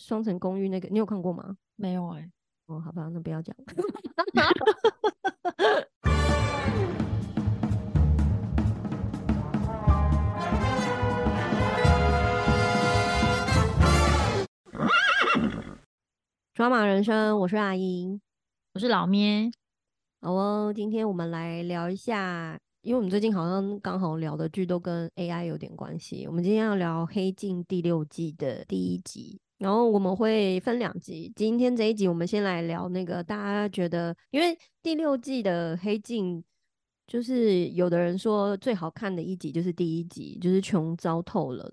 双层公寓那个，你有看过吗？没有哎、哦，好吧，那不要讲。抓马人生，我是阿英。我是老咩，好哦，今天我们来聊一下，因为我们最近好像刚好聊的剧都跟 AI 有点关系。我们今天要聊《黑镜》第六季的第一集，然后我们会分两集。今天这一集我们先来聊那个大家觉得，因为第六季的《黑镜》，就是有的人说最好看的一集就是第一集，就是穷糟透了。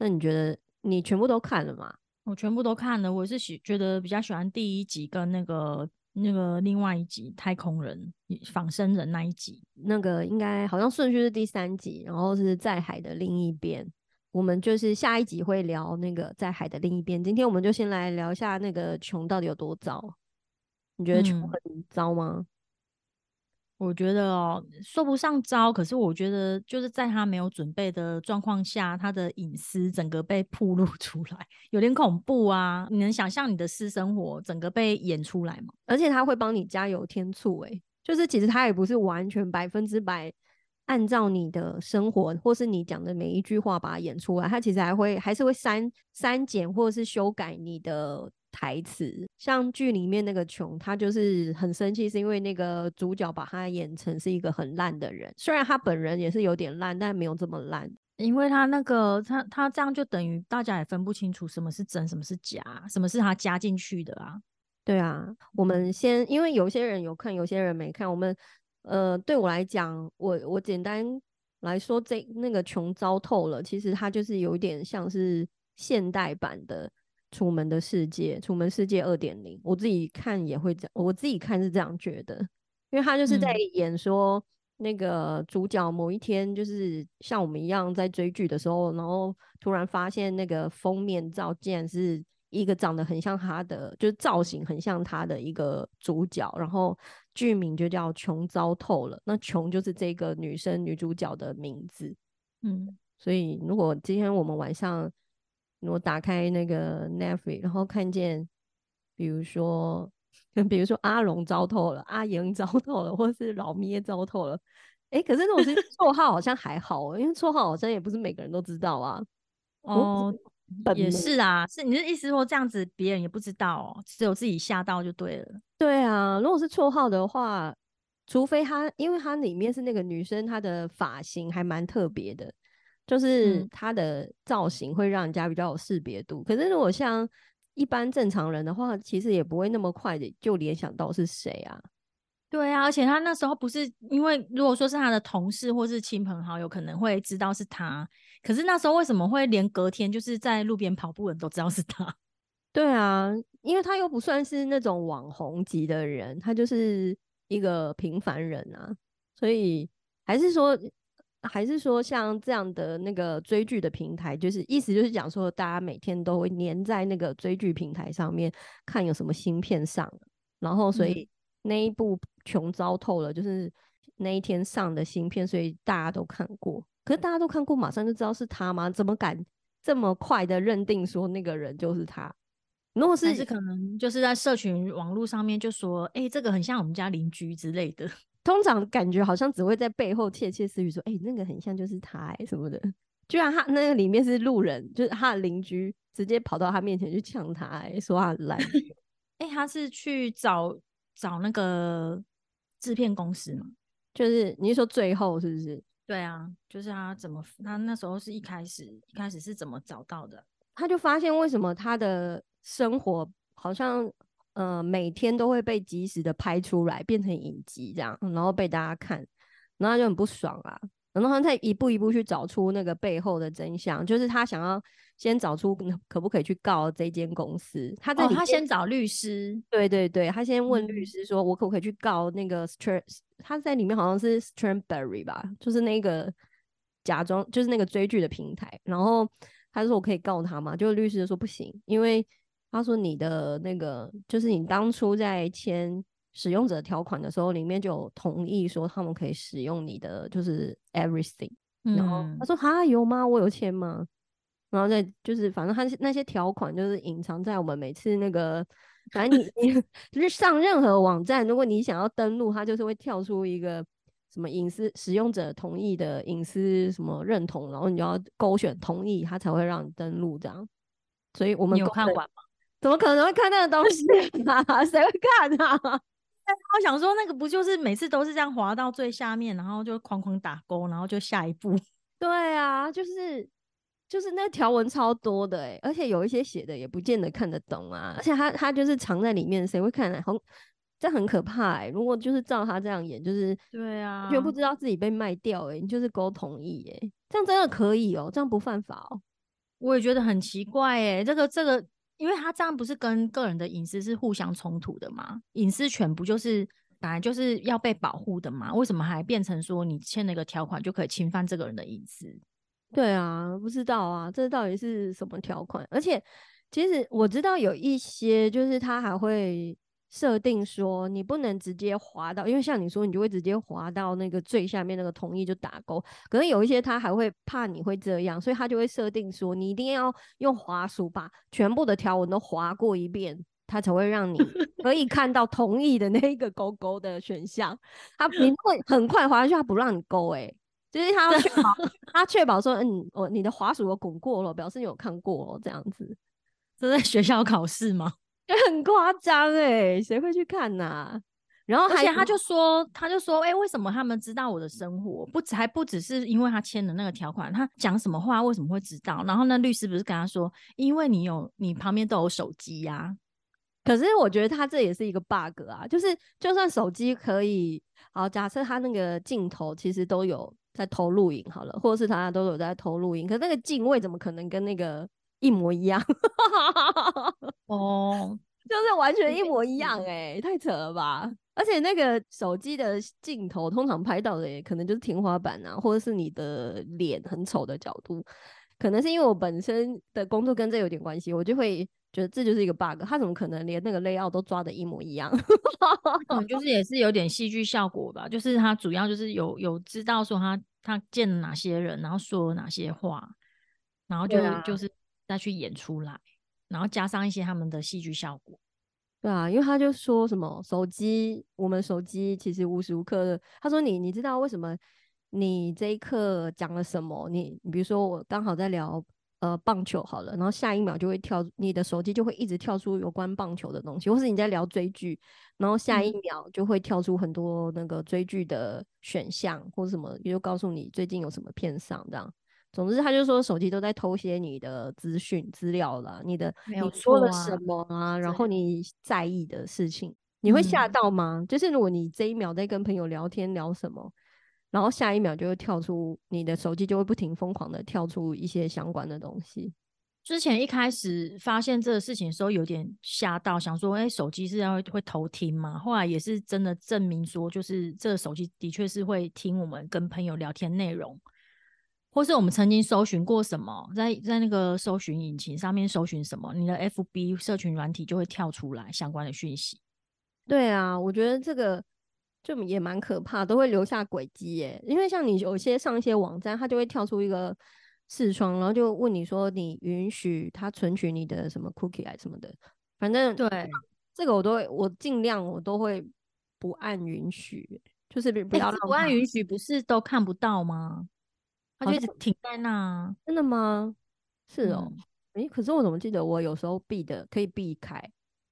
那你觉得你全部都看了吗？我全部都看了。我是喜觉得比较喜欢第一集跟那个那个另外一集太空人仿生人那一集。那个应该好像顺序是第三集，然后是在海的另一边。我们就是下一集会聊那个在海的另一边。今天我们就先来聊一下那个穷到底有多糟。你觉得穷嗯很糟吗？我觉得哦，说不上糟，可是我觉得就是在他没有准备的状况下，他的隐私整个被暴露出来，有点恐怖啊！你能想象你的私生活整个被演出来吗？而且他会帮你加油添醋，诶，就是其实他也不是完全百分之百按照你的生活或是你讲的每一句话把它演出来，他其实还会还是会删删减或者是修改你的台词。像剧里面那个琼，他就是很生气，是因为那个主角把他演成是一个很烂的人，虽然他本人也是有点烂，但没有这么烂。因为他那个他他这样就等于大家也分不清楚什么是真，什么是假，什么是他加进去的啊。对啊，我们先，因为有些人有看，有些人没看。我们呃，对我来讲，我我简单来说，这那个穷糟透了。其实它就是有一点像是现代版的《楚门的世界》，《楚门世界二点零》。我自己看也会这样，我自己看是这样觉得，因为他就是在嗯演说。那个主角某一天就是像我们一样在追剧的时候，然后突然发现那个封面照竟然是一个长得很像他的，就是造型很像他的一个主角，然后剧名就叫《穷糟透了》。那穷就是这个女生女主角的名字，嗯，所以如果今天我们晚上我打开那个 Netflix，然后看见，比如说。比如说阿龙糟透了，阿莹糟透了，或是老咩糟透了，哎、可是那种是 绰号好像还好哦，因为绰号好像也不是每个人都知道啊。哦，也本名是啊，是你的意思说这样子别人也不知道哦，只有自己吓到就对了。对啊，如果是绰号的话，除非他，因为他里面是那个女生，她的发型还蛮特别的，就是嗯她的造型会让人家比较有识别度。可是如果像一般正常人的话，其实也不会那么快的就联想到是谁啊。对啊，而且他那时候不是因为如果说是他的同事或是亲朋好友，可能会知道是他，可是那时候为什么会连隔天就是在路边跑步的人都知道是他？对啊，因为他又不算是那种网红级的人，他就是一个平凡人啊，所以还是说，还是说像这样的那个追剧的平台，就是意思就是讲说，大家每天都会黏在那个追剧平台上面看有什么新片上，然后所以那一部穷糟透了，就是那一天上的新片，所以大家都看过。可是大家都看过，马上就知道是他吗？怎么敢这么快的认定说那个人就是他？如果是是可能就是在社群网络上面就说，哎、这个很像我们家邻居之类的。通常感觉好像只会在背后窃窃私语说：“哎、那个很像就是他、欸、什么的。”居然他那个里面是路人，就是他的邻居，直接跑到他面前去呛他、欸，说他很烂。哎、他是去找找那个制片公司嘛？就是你是说最后是不是？对啊，就是他怎么，他那时候是一开始一开始是怎么找到的？他就发现为什么他的生活好像呃每天都会被及时的拍出来，变成影集这样，然后被大家看，然后他就很不爽啊。然后他再一步一步去找出那个背后的真相，就是他想要先找出可不可以去告这间公司。他在哦，他先找律师，对对对，他先问律嗯师说：“我可不可以去告那个 Str？他在里面好像是 Strawberry 吧，就是那个假装就是那个追剧的平台。然后他说：“我可以告他吗？”就律师就说：“不行，因为他说你的那个就是你当初在签使用者条款的时候，里面就有同意说他们可以使用你的就是 everything。然后嗯他说：“哈，有吗？我有签吗？”然后再就是反正他那些条款就是隐藏在我们每次那个，反正你你 就是上任何网站，如果你想要登录，它就是会跳出一个什么隐私使用者同意的隐私什么认同，然后你就要勾选同意，它才会让你登录这样。所以我们有看完吗？怎么可能会看那个东西啊？谁会看啊？我想说，那个不就是每次都是这样滑到最下面，然后就哐哐打勾，然后就下一步。对啊，就是就是那条文超多的哎，而且有一些写的也不见得看得懂啊，而且他他就是藏在里面，谁会看？很这很可怕哎！如果就是照他这样演，就是对啊，完全不知道自己被卖掉哎，你就是勾同意哎，这样真的可以哦，这样不犯法哦。我也觉得很奇怪哎，这个这个。因为他这样不是跟个人的隐私是互相冲突的吗？隐私权不就是本来就是要被保护的吗？为什么还变成说你签了一个条款就可以侵犯这个人的隐私？对啊，不知道啊，这到底是什么条款？而且其实我知道有一些就是他还会。设定说你不能直接滑到，因为像你说，你就会直接滑到那个最下面那个同意就打勾。可能有一些他还会怕你会这样，所以他就会设定说你一定要用滑鼠把全部的条纹都划过一遍，他才会让你 可以看到同意的那一个勾勾的选项。他你会很快滑下去，他不让你勾，哎，就是他要确保 他确保说，嗯，我你的滑鼠有滚过了，表示你有看过了，这样子。这在学校考试吗？很夸张哎，谁会去看呐？然后而且他就说，他就说，哎，为什么他们知道我的生活？不止还不只是因为他签的那个条款，他讲什么话为什么会知道？然后那律师不是跟他说，因为你有你旁边都有手机呀。可是我觉得他这也是一个 bug 啊，就是就算手机可以，好假设他那个镜头其实都有在偷录影好了，或者是他都有在偷录影，可那个镜位怎么可能跟那个？一模一样 哦，就是完全一模一样哎，太扯了吧！而且那个手机的镜头通常拍到的也可能就是天花板啊，或者是你的脸很丑的角度。可能是因为我本身的工作跟这有点关系，我就会觉得这就是一个 bug。他怎么可能连那个 layout 都抓的一模一样？可能就是也是有点戏剧效果吧。就是他主要就是有有知道说他他见了哪些人，然后说了哪些话，然后就就是。再去演出来，然后加上一些他们的戏剧效果，对啊，因为他就说什么手机，我们手机其实无时无刻的，他说你你知道为什么你这一刻讲了什么？你你比如说我刚好在聊呃棒球好了，然后下一秒就会跳，你的手机就会一直跳出有关棒球的东西，或是你在聊追剧，然后下一秒就会跳出很多那个追剧的选项或者什么，也就告诉你最近有什么片上这样。总之，他就说手机都在偷些你的资讯资料了，你的你说了什么啊？然后你在意的事情，你会吓到吗？就是如果你这一秒在跟朋友聊天聊什么，然后下一秒就会跳出你的手机就会不停疯狂的跳出一些相关的东西。之前一开始发现这个事情的时候，有点吓到，想说，哎，手机是要会偷听吗？后来也是真的证明说，就是这个手机的确是会听我们跟朋友聊天内容。或是我们曾经搜寻过什么，在在那个搜寻引擎上面搜寻什么，你的 FB 社群软体就会跳出来相关的讯息。对啊，我觉得这个就也蛮可怕，都会留下轨迹耶。因为像你有些上一些网站，它就会跳出一个视窗，然后就问你说你允许它存取你的什么 cookie 啊什么的。反正对这个我都会，我尽量我都会不按允许，就是不要不按允许，不是都看不到吗？它就一直停在那，真的吗？是哦，诶，可是我怎么记得我有时候避的可以避开，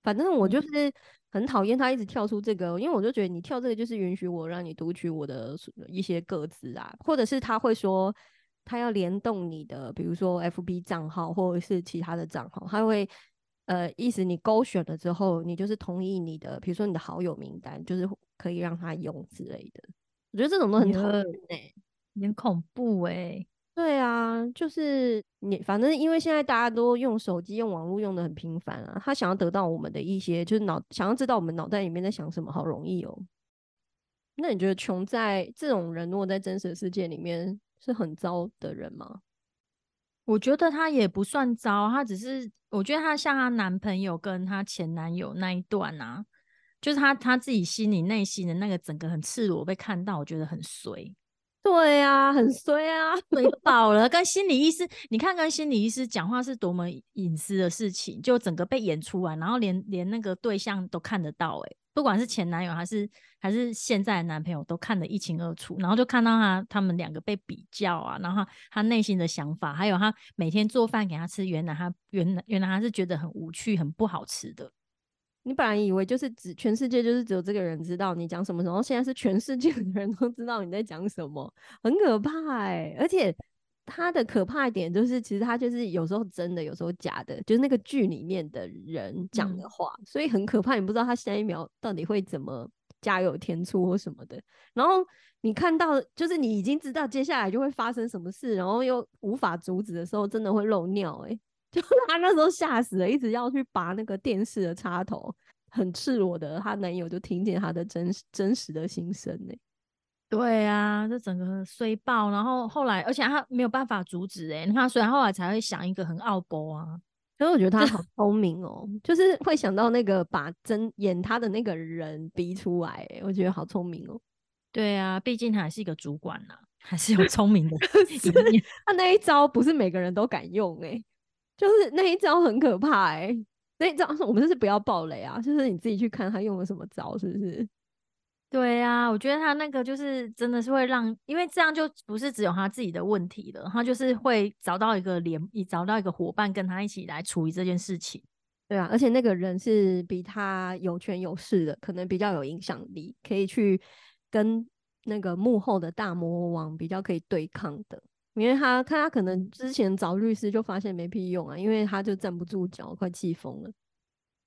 反正我就是很讨厌它一直跳出这个，因为我就觉得你跳这个就是允许我让你读取我的一些个资啊，或者是他会说他要联动你的，比如说 FB 账号或者是其他的账号，他会呃意思你勾选了之后，你就是同意你的，比如说你的好友名单，就是可以让他用之类的，我觉得这种都很讨厌哎。有点恐怖哎，对啊，就是你，反正因为现在大家都用手机、用网络用的很频繁啊，他想要得到我们的一些，就是脑想要知道我们脑袋里面在想什么，好容易哦。那你觉得穷在这种人，如果在真实世界里面是很糟的人吗？我觉得他也不算糟，他只是我觉得他像她男朋友跟她前男友那一段啊，就是她她自己心里内心的那个整个很赤裸被看到，我觉得很衰。对啊，很衰啊，衰爆了。跟心理医师，你看跟心理医师讲话是多么隐私的事情，就整个被演出来，然后连连那个对象都看得到，哎，不管是前男友还是还是现在的男朋友，都看得一清二楚。然后就看到他他们两个被比较啊，然后他内心的想法，还有他每天做饭给他吃，原来他原来原来他是觉得很无趣、很不好吃的。你本来以为就是只全世界就是只有这个人知道你讲什么，然后现在是全世界的人都知道你在讲什么，很可怕哎！而且他的可怕一点就是，其实他就是有时候真的，有时候假的，就是那个剧里面的人讲的话，所以很可怕。你不知道他下一秒到底会怎么加油添醋或什么的。然后你看到，就是你已经知道接下来就会发生什么事，然后又无法阻止的时候，真的会漏尿哎！就 她那时候吓死了，一直要去拔那个电视的插头，很赤裸的，她男友就听见她的真真实的心声呢。对啊，这整个衰爆，然后后来，而且他没有办法阻止哎，你看，所以后来才会想一个很傲波啊。所以我觉得他好聪明哦，就是会想到那个把真演他的那个人逼出来，我觉得好聪明哦。对啊，毕竟他还是一个主管呐，还是有聪明的 他那一招不是每个人都敢用哎。就是那一招很可怕哎，那一招 我们就是不要暴雷啊，就是你自己去看他用了什么招，是不是？对啊，我觉得他那个就是真的是会让，因为这样就不是只有他自己的问题了，他就是会找到一个联，找到一个伙伴跟他一起来处理这件事情。对啊，而且那个人是比他有权有势的，可能比较有影响力，可以去跟那个幕后的大魔王比较可以对抗的。因为他看他可能之前找律师就发现没屁用啊，因为他就站不住脚，快气疯了。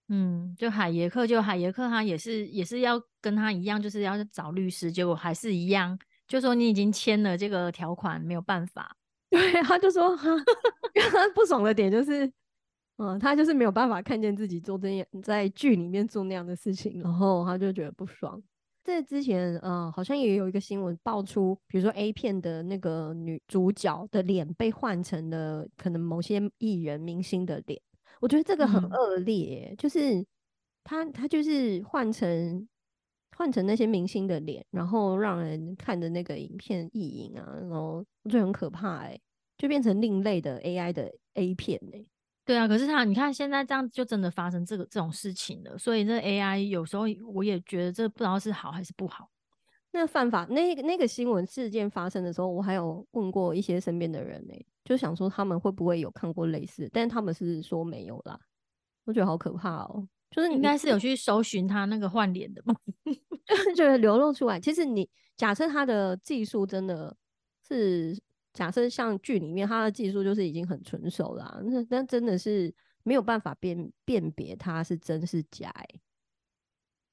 嗯，就海耶克，就海耶克，他也是也是要跟他一样，就是要找律师，结果还是一样，就说你已经签了这个条款，没有办法。对，他就说他他不爽的点就是，嗯，他就是没有办法看见自己做这样在剧里面做那样的事情，然后他就觉得不爽。在之前，呃，好像也有一个新闻爆出，比如说 A 片的那个女主角的脸被换成了可能某些艺人明星的脸，我觉得这个很恶劣，就是他他就是换成换成那些明星的脸，然后让人看的那个影片意淫啊，然后我觉得很可怕，哎，就变成另类的 AI 的 A 片哎。对啊，可是他，你看现在这样就真的发生这个这种事情了，所以这 AI 有时候我也觉得这不知道是好还是不好。那犯法那那个新闻事件发生的时候，我还有问过一些身边的人呢，就想说他们会不会有看过类似，但是他们是说没有啦。我觉得好可怕哦，就是应该是有去搜寻他那个换脸的嘛，就是流露出来。其实你假设他的技术真的是。假设像剧里面，他的技术就是已经很纯熟了，那那真的是没有办法辨辨别他是真是假。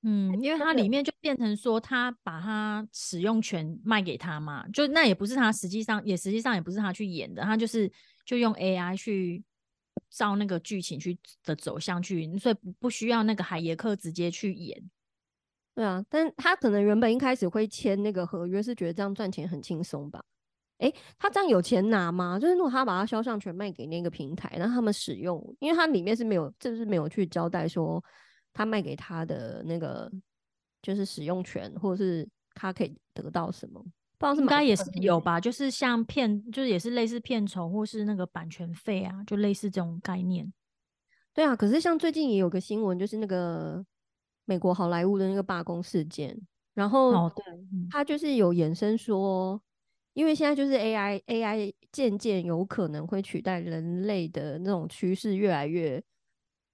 嗯，因为它里面就变成说，他把他使用权卖给他嘛，就那也不是他实际上也实际上也不是他去演的，他就是就用 AI 去照那个剧情去的走向去，所以不不需要那个海耶克直接去演。对啊，但他可能原本一开始会签那个合约，是觉得这样赚钱很轻松吧。哎，他这样有钱拿吗？就是如果他把他肖像权卖给那个平台，那他们使用，因为他里面是没有，就是没有去交代说他卖给他的那个就是使用权，或者是他可以得到什么？不知道是应该也是有吧？就是像片，就是也是类似片酬或是那个版权费啊，就类似这种概念。对啊，可是像最近也有个新闻，就是那个美国好莱坞的那个罢工事件，然后哦对，他就是有延伸说。因为现在就是 AI，AI 渐渐有可能会取代人类的那种趋势越来越，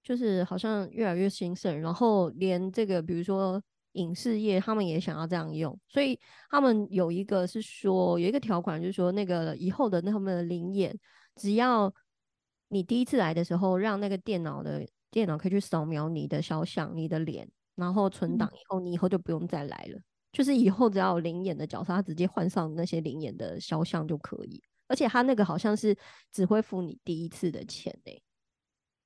就是好像越来越兴盛。然后连这个，比如说影视业，他们也想要这样用，所以他们有一个是说有一个条款，就是说那个以后的那他们的灵眼，只要你第一次来的时候，让那个电脑的电脑可以去扫描你的肖像、你的脸，然后存档以后，你以后就不用再来了。就是以后只要有灵眼的角色，他直接换上那些灵眼的肖像就可以，而且他那个好像是只会付你第一次的钱诶，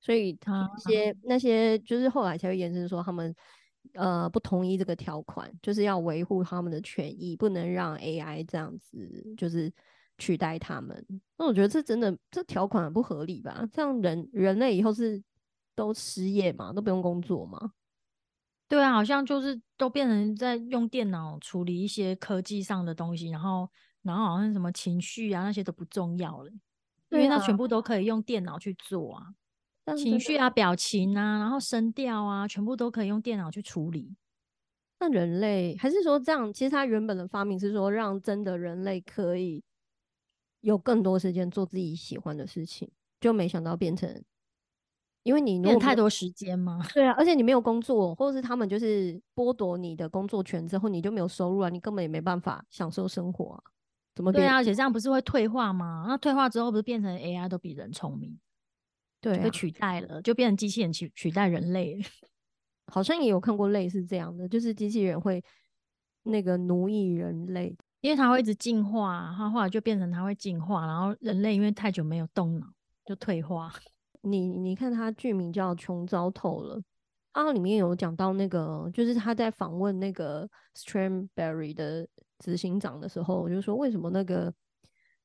所以他那些那些就是后来才会延伸说他们呃不同意这个条款，就是要维护他们的权益，不能让 AI 这样子就是取代他们。那我觉得这真的这条款很不合理吧？这样人人类以后是都失业嘛，都不用工作嘛？对啊，好像就是都变成在用电脑处理一些科技上的东西，然后然后好像什么情绪啊那些都不重要了，因对为它全啊部都可以用电脑去做啊，情绪啊、表情啊，然后声调啊，全部都可以用电脑去处理。那人类还是说这样？其实它原本的发明是说让真的人类可以有更多时间做自己喜欢的事情，就没想到变成，因为你没有太多时间吗？对啊，而且你没有工作，或者是他们就是剥夺你的工作权之后，你就没有收入啊，你根本也没办法享受生活啊。怎么变？对啊，而且这样不是会退化吗？那退化之后不是变成 AI 都比人聪明，对被，取代了，就变成机器人取取代人类。好像也有看过类似这样的，就是机器人会那个奴役人类。因为它会一直进化，它后来就变成它会进化，然后人类因为太久没有动脑，就退化。你你看他剧名叫《穷糟透了》，啊里面有讲到那个，就是他在访问那个 Strawberry 的执行长的时候，我就说为什么那个，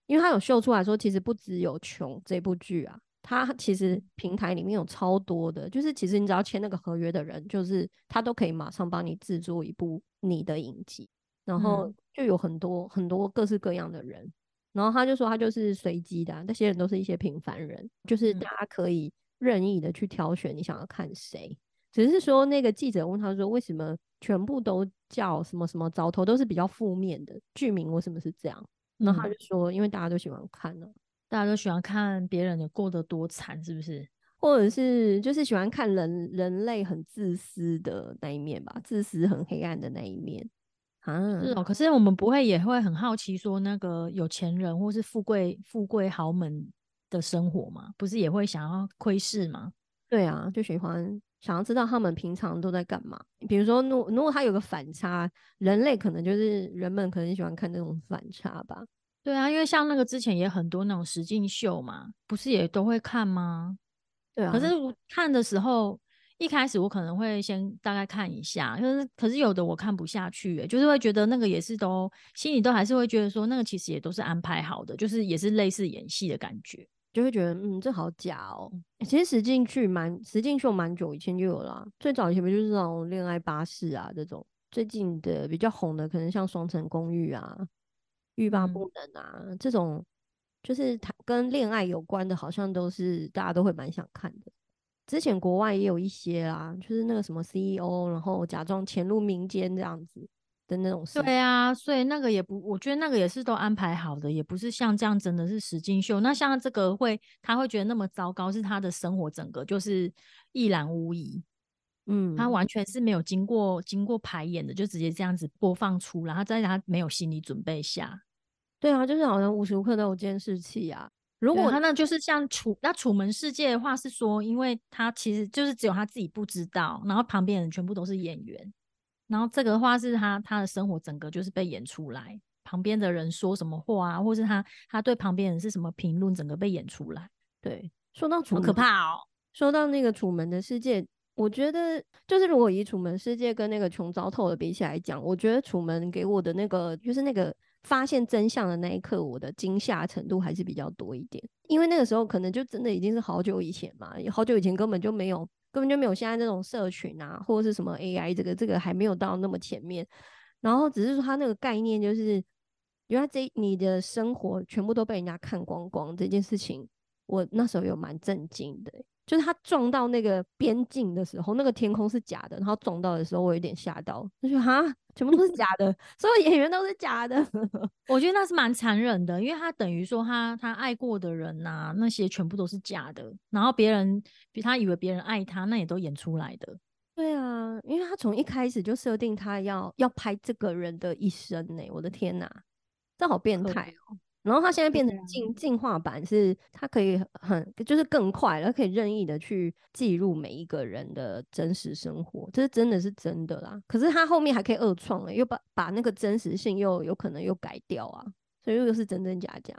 因为他有秀出来说，其实不只有《穷》这部剧啊，他其实平台里面有超多的，就是其实你只要签那个合约的人，就是他都可以马上帮你制作一部你的影集，然后嗯就有很多很多各式各样的人。然后他就说他就是随机的啊、那些人都是一些平凡人，就是嗯大家可以任意的去挑选你想要看谁。只是说那个记者问他说，为什么全部都叫什么什么糟头，都是比较负面的剧名，为什么是这样？然后他嗯就说，因为大家都喜欢看呢、大家都喜欢看别人的过得多惨，是不是？或者是就是喜欢看人人类很自私的那一面吧，自私很黑暗的那一面啊。是哦，可是我们不会也会很好奇说那个有钱人或是富贵富贵豪门的生活嘛？不是也会想要窥视吗？对啊，就喜欢想要知道他们平常都在干嘛。比如说，如果如果他有个反差，人类可能就是人们可能喜欢看那种反差吧。对啊，因为像那个之前也很多那种实境秀嘛，不是也都会看吗？对啊，可是我看的时候，一开始我可能会先大概看一下，可是可是有的我看不下去欸，就是会觉得那个也是都心里都还是会觉得说，那个其实也都是安排好的，就是也是类似演戏的感觉。就会觉得，嗯，这好假哦。其实实境剧蛮实境秀蛮久以前就有啦，最早以前不就是那种恋爱巴士啊这种，最近的比较红的可能像双层公寓啊、欲罢嗯不能啊、这种，就是谈跟恋爱有关的，好像都是大家都会蛮想看的。之前国外也有一些啦，就是那个什么 CEO，然后假装潜入民间这样子的那种事。对啊，所以那个也不，我觉得那个也是都安排好的，也不是像这样真的是实境秀。那像这个会，他会觉得那么糟糕，是他的生活整个就是一览无遗，嗯，他完全是没有经过经过排演的，就直接这样子播放出来，他在他没有心理准备下，对啊，就是好像无时无刻都有监视器啊。如果他那就是像楚那楚门世界的话是说，因为他其实就是只有他自己不知道，然后旁边人全部都是演员，然后这个的话是他他的生活整个就是被演出来，旁边的人说什么话啊，或是他他对旁边人是什么评论，整个被演出来，对说到楚可怕哦。说到那个《楚门的世界》，我觉得就是如果以《楚门世界》跟那个《穷糟透了》比起来讲，我觉得《楚门》给我的那个就是那个发现真相的那一刻，我的惊吓程度还是比较多一点。因为那个时候可能就真的已经是好久以前嘛，好久以前根本就没有根本就没有现在这种社群啊，或者是什么 AI 这个这个还没有到那么前面。然后只是说它那个概念就是，原来这你的生活全部都被人家看光光这件事情，我那时候有蛮震惊的、就是他撞到那个边境的时候，那个天空是假的，然后撞到的时候，我有点吓到，就觉得哈，全部都是假的，所有演员都是假的。我觉得那是蛮残忍的，因为他等于说他他爱过的人呐、那些全部都是假的，然后别人比他以为别人爱他，那也都演出来的。对啊，因为他从一开始就设定他要要拍这个人的一生呢、我的天哪，这好变态哦。然后它现在变成进进化版，是它可以很就是更快了，可以任意的去记录每一个人的真实生活，这是真的是真的啦。可是它后面还可以二创、欸，又把把那个真实性又有可能又改掉啊，所以又是真真假假。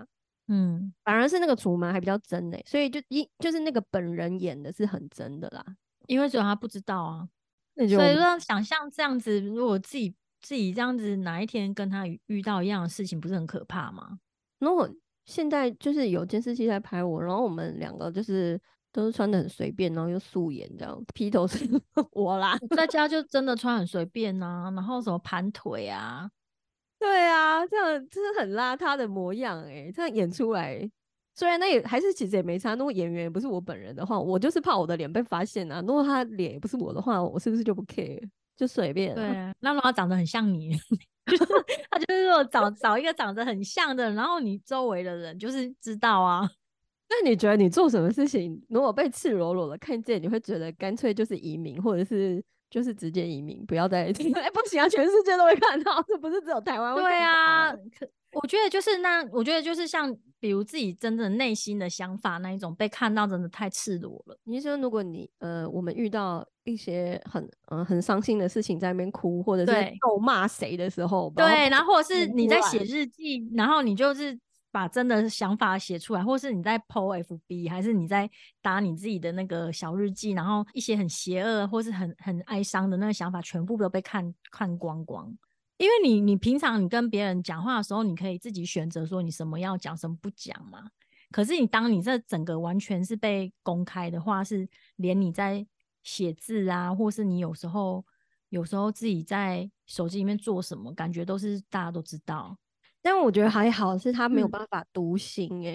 嗯，反而是那个楚门还比较真呢、所以就一就是那个本人演的是很真的啦。因为只有他不知道啊，那就所以说想象这样子，如果自己自己这样子哪一天跟他遇遇到一样的事情，不是很可怕吗？如果现在就是有监视器在拍我，然后我们两个就是都是穿的很随便，然后又素颜这样，披头是 我啦，在家就真的穿很随便呐、然后什么盘腿啊，对啊，这样就是很邋遢的模样哎，这样演出来，虽然那也还是其实也没差。如果演员不是我本人的话，我就是怕我的脸被发现啊。如果他脸也不是我的话，我是不是就不 care，就随便？对，那如果他长得很像你，就是他就是说找找一个长得很像的，然后你周围的人就是知道啊。那你觉得你做什么事情，如果被赤裸裸的看见，你会觉得干脆就是移民，或者是？就是直接移民，不要再 哎，不行啊！全世界都会看到，这不是只有台湾。对啊，可我觉得就是那，我觉得就是像比如自己真正内心的想法那一种被看到，真的太赤裸了。你说，如果你呃，我们遇到一些很嗯很伤心的事情，在那边哭，或者是咒骂谁的时候，对，然后或者是你在写日记，然后你就是。把真的想法写出来，或是你在 po FB，还是你在打你自己的那个小日记，然后一些很邪恶或是很很哀伤的那个想法，全部都被看看光光。因为你你平常你跟别人讲话的时候，你可以自己选择说你什么要讲，什么不讲嘛。可是你当你这整个完全是被公开的话，是连你在写字啊，或是你有时候有时候自己在手机里面做什么，感觉都是大家都知道。但我觉得还好，是他没有办法读心哎，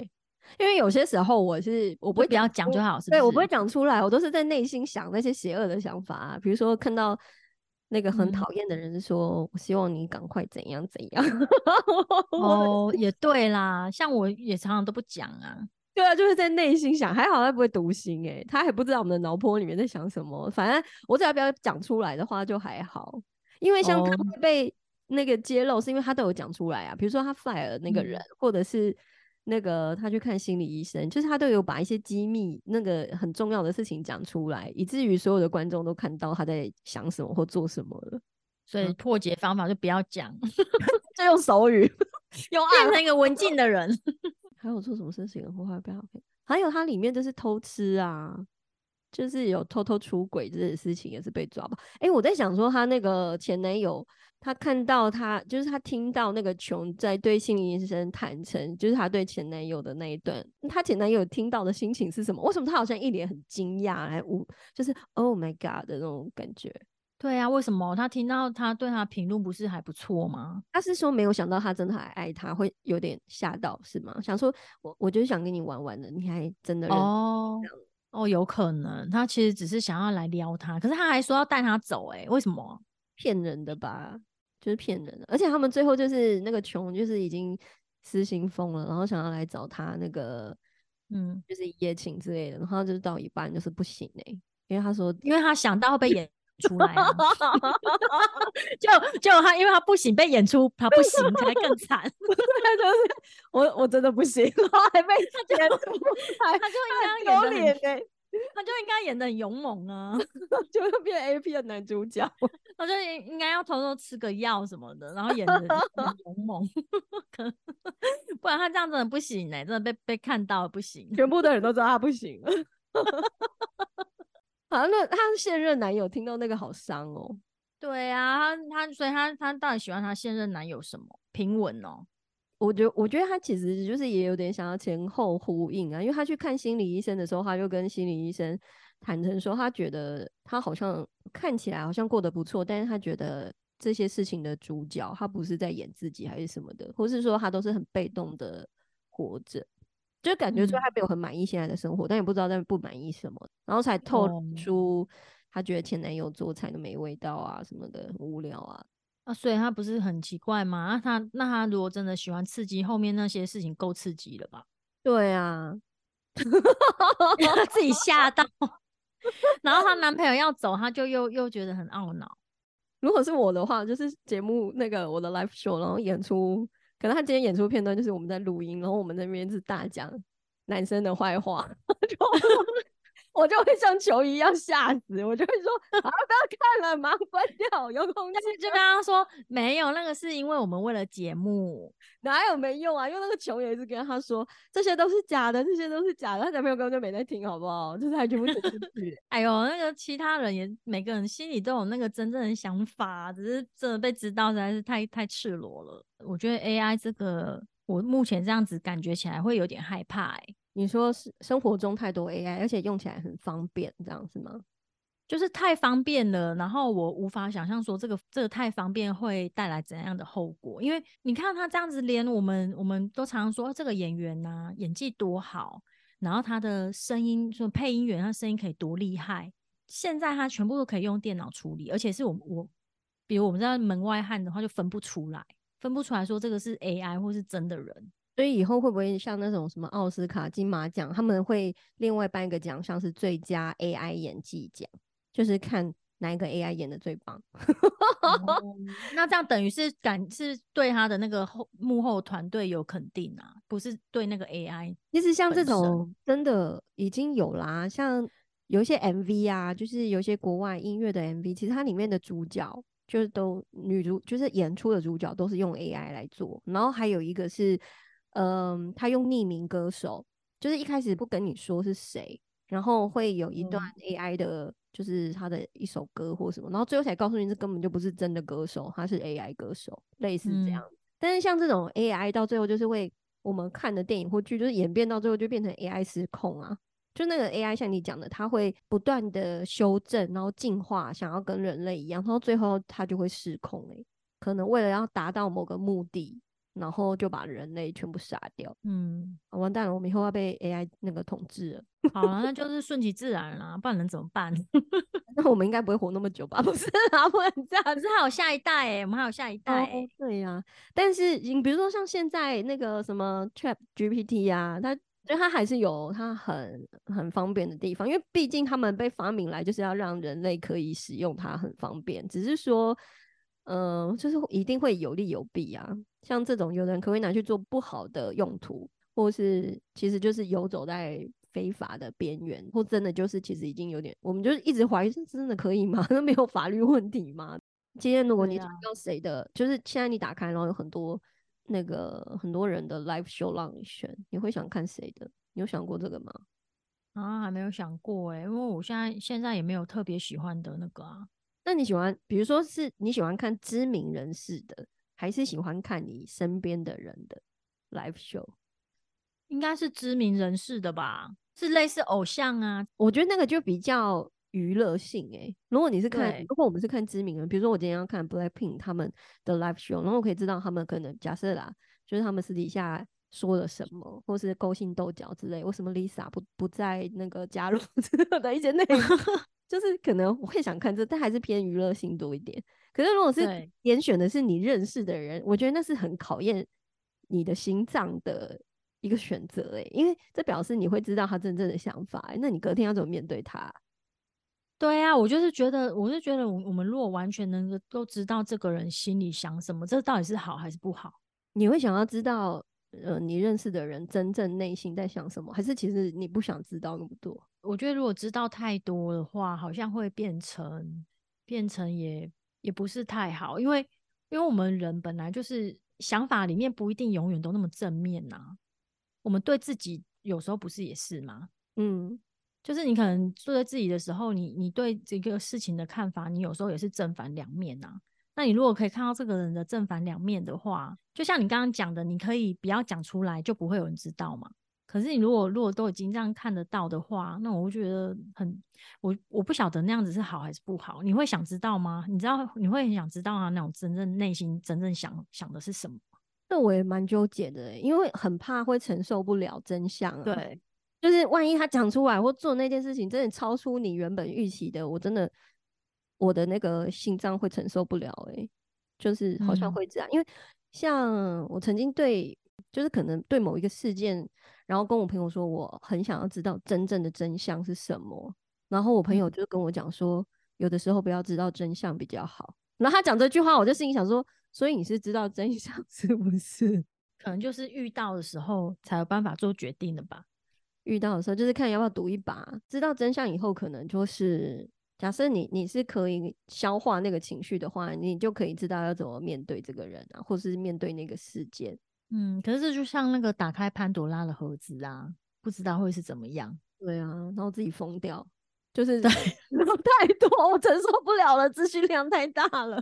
因为有些时候我是我不会不要讲就好，对我不会讲出来，我都是在内心想那些邪恶的想法，啊。比如说看到那个很讨厌的人说，我希望你赶快怎样怎样。哦，也对啦，像我也常常都不讲啊，对啊，就是在内心想，还好他不会读心哎，他还不知道我们的脑波里面在想什么，反正我只要不要讲出来的话就还好，因为像他会被。那个揭露是因为他都有讲出来啊，比如说他 fire 那个人，或者是那个他去看心理医生，就是他都有把一些机密、那个很重要的事情讲出来，以至于所有的观众都看到他在想什么或做什么了。所以破解方法就不要讲，就用手语，用变成一个文静的人。还有做什么事情或坏不要？还有他里面就是偷吃啊，就是有偷偷出轨这件事情也是被抓吧？哎，我在想说他那个前男友。他看到他，就是他听到那个琼在对心理医生坦诚，就是他对前男友的那一段，他前男友听到的心情是什么？为什么他好像一脸很惊讶，来无就是 Oh my God 的那种感觉？对啊，为什么他听到他对他评论不是还不错吗？他是说没有想到他真的还爱他，会有点吓到是吗？想说我我就是想跟你玩玩的，你还真的哦哦，有可能他其实只是想要来撩他，可是他还说要带他走，哎，为什么？骗人的吧？就是骗人的，而且他们最后就是那个穷，就是已经失心疯了，然后想要来找他那个，嗯，就是一夜情之类的，然后就是到一半就是不行哎，因为他说，因为他想到会被演出来，就就他因为他不行被演出，他不行才更惨，他就是我我真的不行，然后还被演出来，他就应该有脸哎。他就应该演的很勇猛啊，就会变 A P 的男主角。他就应应该要偷偷吃个药什么的，然后演的很勇猛，不然他这样真的不行哎，真的被被看到不行，全部的人都知道他不行。好，那他现任男友听到那个好伤哦。对啊，他他所以他他到底喜欢他现任男友什么？平稳哦。我觉我觉得他其实就是也有点想要前后呼应啊，因为他去看心理医生的时候，他就跟心理医生坦诚说，他觉得他好像看起来好像过得不错，但是他觉得这些事情的主角他不是在演自己还是什么的，或是说他都是很被动的活着，就感觉说他没有很满意现在的生活，但也不知道在不满意什么，然后才透露出他觉得前男友做菜都没味道啊什么的，很无聊啊。啊，所以他不是很奇怪吗？那他那他如果真的喜欢刺激，后面那些事情够刺激了吧？对啊，自己吓到，然后她男朋友要走，她就又又觉得很懊恼。如果是我的话，就是节目那个我的 live show，然后演出，可能他今天演出片段就是我们在录音，然后我们那边是大讲男生的坏话，就。我就会像球一样吓死，我就会说啊，不要看了，马上关掉，有空但是就跟他说没有，那个是因为我们为了节目，哪有没用啊？因为那个球也是跟他说这些都是假的，这些都是假的，他男朋友根本就没在听，好不好？就是他全部听进去。哎呦，那个其他人也每个人心里都有那个真正的想法，只是真的被知道实在是太太赤裸了。我觉得 AI 这个，我目前这样子感觉起来会有点害怕，哎。你说是生活中太多 AI，而且用起来很方便，这样是吗？就是太方便了，然后我无法想象说这个这个太方便会带来怎样的后果。因为你看他这样子，连我们我们都常常说这个演员呐演技多好，然后他的声音说配音员他声音可以多厉害，现在他全部都可以用电脑处理，而且是我我比如我们在门外汉的话就分不出来，分不出来说这个是 AI 或是真的人。所以以后会不会像那种什么奥斯卡、金马奖，他们会另外颁一个奖项是最佳 AI 演技奖？就是看哪一个 AI 演的最棒，那这样等于是感是对他的那个后幕后团队有肯定啊，不是对那个 AI。其实像这种真的已经有啦，像有一些 MV 啊，就是有些国外音乐的 MV，其实它里面的主角就是都女主，就是演出的主角都是用 AI 来做。然后还有一个是，嗯，他用匿名歌手，就是一开始不跟你说是谁，然后会有一段 AI 的。就是他的一首歌或什么，然后最后才告诉你这根本就不是真的歌手，他是 AI 歌手，类似这样。但是像这种 AI 到最后就是会我们看的电影或剧，就是演变到最后就变成 AI 失控啊！就那个 AI 像你讲的，它会不断的修正，然后进化，想要跟人类一样，然后最后它就会失控欸，可能为了要达到某个目的。然后就把人类全部杀掉。嗯，完蛋了，我们以后要被 AI 那个统治了。好了，那 就是顺其自然啦，不然能怎么办？那我们应该不会活那么久吧？不是啊，不能这样。可是还有下一代哎，我们还有下一代。对呀，但是你比如说像现在那个什么 Chat GPT 啊，它就它还是有它很很方便的地方，因为毕竟他们被发明来就是要让人类可以使用它很方便，只是说。嗯，就是一定会有利有弊啊。像这种，有人可以拿去做不好的用途，或是其实就是游走在非法的边缘，或真的就是其实已经有点，我们就是一直怀疑是真的可以吗？那没有法律问题吗？今天如果你找到谁的，就是现在你打开，然后有很多那个很多人的 live show 让你选，你会想看谁的？你有想过这个吗？啊，还没有想过哎，因为我现在现在也没有特别喜欢的那个啊。那你喜欢，比如说是你喜欢看知名人士的，还是喜欢看你身边的人的 live show？应该是知名人士的吧，是类似偶像啊。我觉得那个就比较娱乐性诶。如果你是看，如果我们是看知名人，比如说我今天要看 Blackpink 他们的 live show，然后我可以知道他们可能假设啦，就是他们私底下说了什么，或是勾心斗角之类，为什么 Lisa 不不在那个加入之 类的一些内容。就是可能我会想看这，但还是偏娱乐性多一点。可是如果是严选的是你认识的人，我觉得那是很考验你的心脏的一个选择诶，因为这表示你会知道他真正的想法。那你隔天要怎么面对他？对啊，我就是觉得，我是觉得，我我们如果完全能够都知道这个人心里想什么，这到底是好还是不好？你会想要知道，呃，你认识的人真正内心在想什么，还是其实你不想知道那么多？我觉得如果知道太多的话，好像会变成变成也也不是太好，因为因为我们人本来就是想法里面不一定永远都那么正面呐。我们对自己有时候不是也是吗？嗯，就是你可能做在自己的时候，你你对这个事情的看法，你有时候也是正反两面呐。那你如果可以看到这个人的正反两面的话，就像你刚刚讲的，你可以不要讲出来，就不会有人知道嘛。可是你如果如果都已经这样看得到的话，那我会觉得很我我不晓得那样子是好还是不好。你会想知道吗？你知道你会很想知道他那种真正内心真正想想的是什么？那我也蛮纠结的，因为很怕会承受不了真相。对，就是万一他讲出来或做那件事情真的超出你原本预期的，我真的我的那个心脏会承受不了。哎，就是好像会这样，因为像我曾经对，就是可能对某一个事件。然后跟我朋友说，我很想要知道真正的真相是什么。然后我朋友就跟我讲说，有的时候不要知道真相比较好。然后他讲这句话，我就心里想说，所以你是知道真相 是不是？可能就是遇到的时候才有办法做决定的吧。遇到的时候就是看要不要赌一把。知道真相以后，可能就是假设你你是可以消化那个情绪的话，你就可以知道要怎么面对这个人啊，或是面对那个事件。嗯，可是这就像那个打开潘多拉的盒子啊，不知道会是怎么样。对啊，然后自己疯掉，就是对，太多，我承受不了了，资讯量太大了，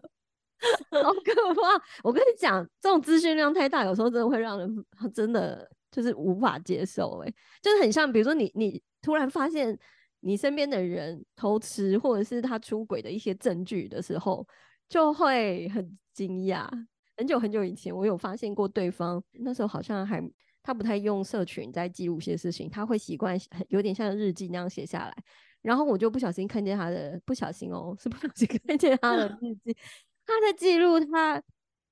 好可怕！我跟你讲，这种资讯量太大，有时候真的会让人真的就是无法接受。哎，就是很像，比如说你你突然发现你身边的人偷吃，或者是他出轨的一些证据的时候，就会很惊讶。很久很久以前，我有发现过对方那时候好像还他不太用社群在记录些事情，他会习惯有点像日记那样写下来。然后我就不小心看见他的，不小心哦，是不小心看见他的日记，他在记录他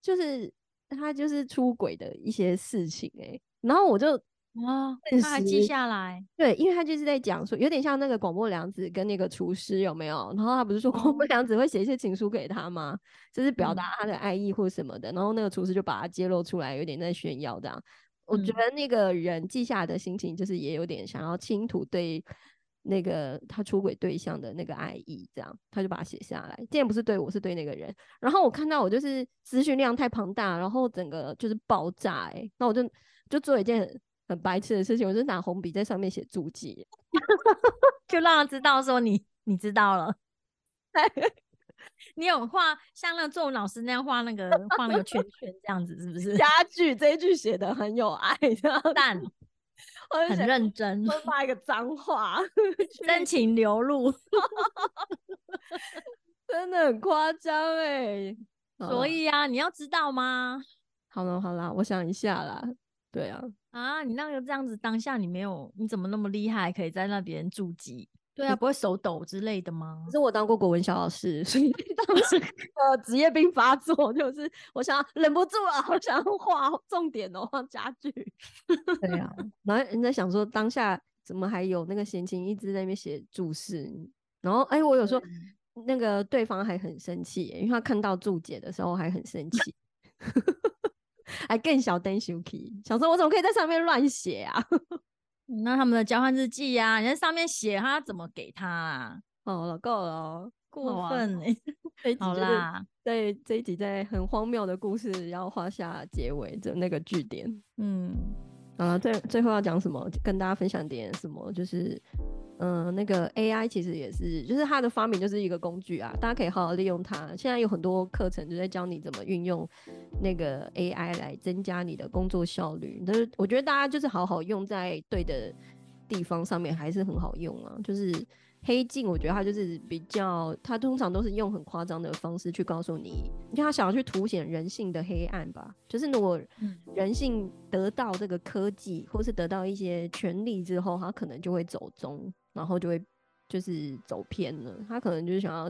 就是他就是出轨的一些事情哎。然后我就。哦，他还记下来，对，因为他就是在讲说，有点像那个广播良子跟那个厨师有没有？然后他不是说广播良子会写一些情书给他吗？就是表达他的爱意或什么的。然后那个厨师就把他揭露出来，有点在炫耀这样。我觉得那个人记下的心情，就是也有点想要倾吐对那个他出轨对象的那个爱意，这样他就把它写下来。既然不是对我，是对那个人。然后我看到我就是资讯量太庞大，然后整个就是爆炸哎，那我就就做一件。很白痴的事情，我就拿红笔在上面写注记，就让他知道说你你知道了。你有画像那个作文老师那样画那个画那个圈圈这样子是不是？家具这一句写的很有爱，但很认真，会发一个脏话，真情流露，真的很夸张哎。所以啊，你要知道吗？好了好了，我想一下啦。对啊，啊，你那个这样子，当下你没有，你怎么那么厉害，可以在那边驻记？对啊，不会手抖之类的吗？可是我当过国文小老师，所以 当时呃职业病发作，就是我想忍不住啊，好想画重点哦，画家具。对啊，然后人家想说当下怎么还有那个闲情一直在那边写注释，然后哎，我有时候那个对方还很生气，因为他看到注解的时候还很生气。还更小灯 Suki，想说我怎么可以在上面乱写啊？那他们的交换日记呀，你在上面写他怎么给他啊？哦了，够了，过分哎！好啦，对这一集在很荒谬的故事要画下结尾的那个句点。嗯，啊，最最后要讲什么？跟大家分享点什么？就是。嗯，那个 AI 其实也是，就是它的发明就是一个工具啊，大家可以好好利用它。现在有很多课程就在教你怎么运用那个 AI 来增加你的工作效率。但是我觉得大家就是好好用在对的地方上面，还是很好用啊。就是黑镜，我觉得它就是比较，它通常都是用很夸张的方式去告诉你，你看他想要去凸显人性的黑暗吧。就是如果人性得到这个科技，或是得到一些权利之后，它可能就会走中。然后就会就是走偏了，它可能就是想要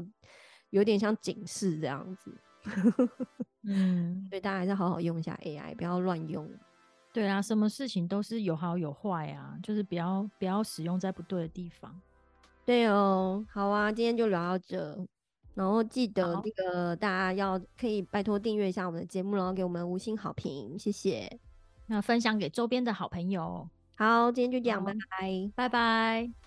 有点像警示这样子，嗯，所以大家还是好好用一下 AI，不要乱用。对啊，什么事情都是有好有坏啊，就是不要不要使用在不对的地方。对哦，好啊，今天就聊到这，然后记得那个大家要可以拜托订阅一下我们的节目，然后给我们五星好评，谢谢。那分享给周边的好朋友。好，今天就这样，拜拜，拜拜。